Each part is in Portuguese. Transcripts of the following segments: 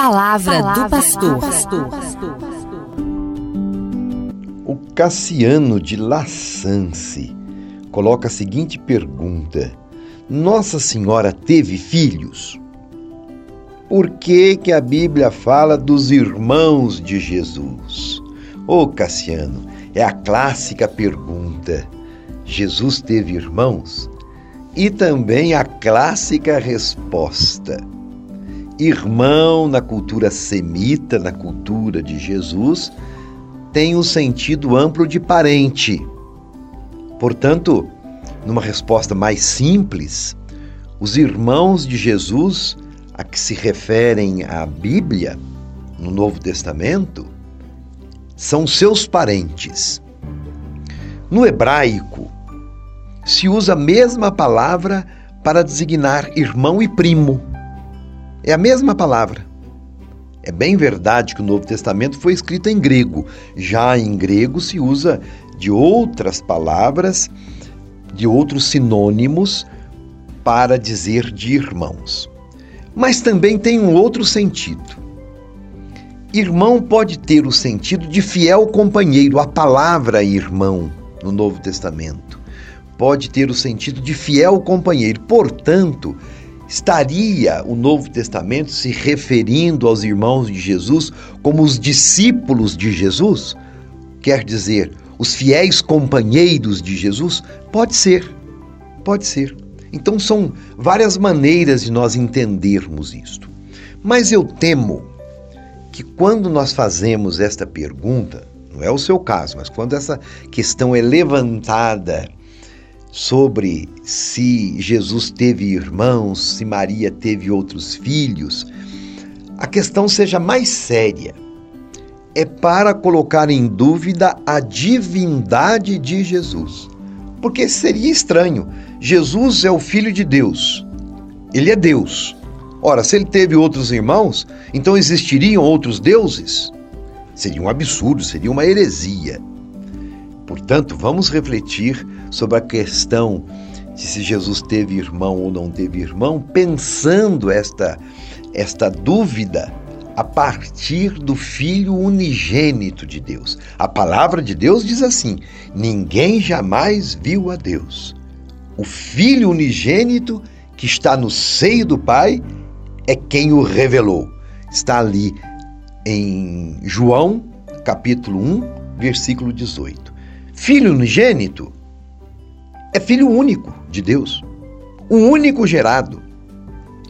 palavra, palavra do pastor. O Cassiano de Lassance coloca a seguinte pergunta: Nossa Senhora teve filhos? Por que, que a Bíblia fala dos irmãos de Jesus? Ô oh, Cassiano, é a clássica pergunta: Jesus teve irmãos? E também a clássica resposta: irmão na cultura semita, na cultura de Jesus, tem um sentido amplo de parente. Portanto, numa resposta mais simples, os irmãos de Jesus a que se referem a Bíblia, no Novo Testamento, são seus parentes. No hebraico, se usa a mesma palavra para designar irmão e primo. É a mesma palavra. É bem verdade que o Novo Testamento foi escrito em grego. Já em grego se usa de outras palavras, de outros sinônimos para dizer de irmãos. Mas também tem um outro sentido. Irmão pode ter o sentido de fiel companheiro, a palavra irmão no Novo Testamento. Pode ter o sentido de fiel companheiro. Portanto, Estaria o Novo Testamento se referindo aos irmãos de Jesus como os discípulos de Jesus? Quer dizer, os fiéis companheiros de Jesus? Pode ser, pode ser. Então são várias maneiras de nós entendermos isto. Mas eu temo que quando nós fazemos esta pergunta, não é o seu caso, mas quando essa questão é levantada sobre se Jesus teve irmãos, se Maria teve outros filhos, a questão seja mais séria. É para colocar em dúvida a divindade de Jesus. Porque seria estranho. Jesus é o Filho de Deus. Ele é Deus. Ora, se ele teve outros irmãos, então existiriam outros deuses? Seria um absurdo, seria uma heresia. Portanto, vamos refletir sobre a questão de se Jesus teve irmão ou não teve irmão, pensando esta, esta dúvida a partir do Filho unigênito de Deus. A palavra de Deus diz assim: ninguém jamais viu a Deus. O Filho unigênito que está no seio do Pai é quem o revelou. Está ali em João, capítulo 1, versículo 18. Filho unigênito é filho único de Deus, o único gerado,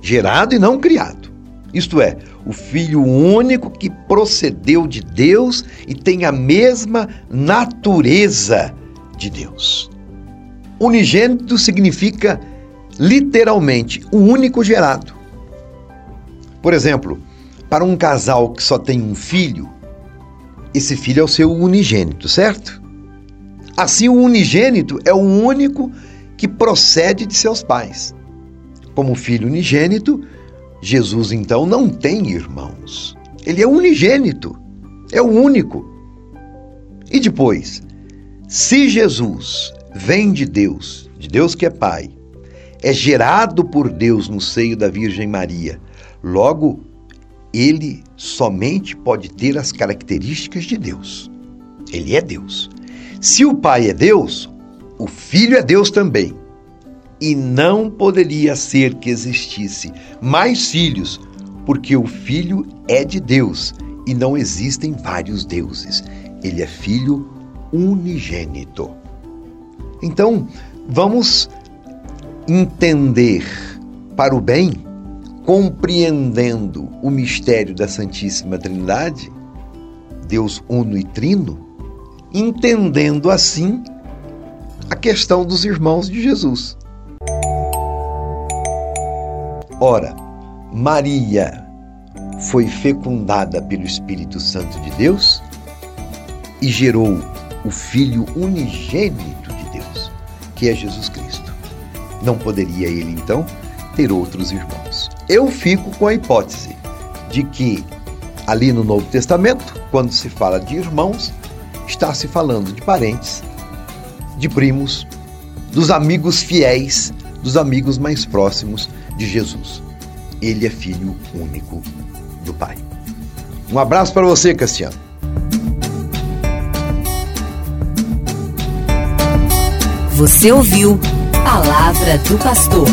gerado e não criado. Isto é, o filho único que procedeu de Deus e tem a mesma natureza de Deus. Unigênito significa literalmente o único gerado. Por exemplo, para um casal que só tem um filho, esse filho é o seu unigênito, certo? Assim, o unigênito é o único que procede de seus pais. Como filho unigênito, Jesus então não tem irmãos. Ele é unigênito, é o único. E depois, se Jesus vem de Deus, de Deus que é Pai, é gerado por Deus no seio da Virgem Maria, logo, ele somente pode ter as características de Deus. Ele é Deus. Se o Pai é Deus, o Filho é Deus também. E não poderia ser que existisse mais filhos, porque o Filho é de Deus e não existem vários deuses. Ele é Filho unigênito. Então, vamos entender para o bem, compreendendo o mistério da Santíssima Trindade, Deus uno e trino, entendendo assim a questão dos irmãos de Jesus. Ora, Maria foi fecundada pelo Espírito Santo de Deus e gerou o Filho unigênito de Deus, que é Jesus Cristo. Não poderia ele, então, ter outros irmãos. Eu fico com a hipótese de que, ali no Novo Testamento, quando se fala de irmãos, está se falando de parentes, de primos, dos amigos fiéis, dos amigos mais próximos de Jesus. Ele é filho único do Pai. Um abraço para você, Cassiano. Você ouviu Palavra do Pastor.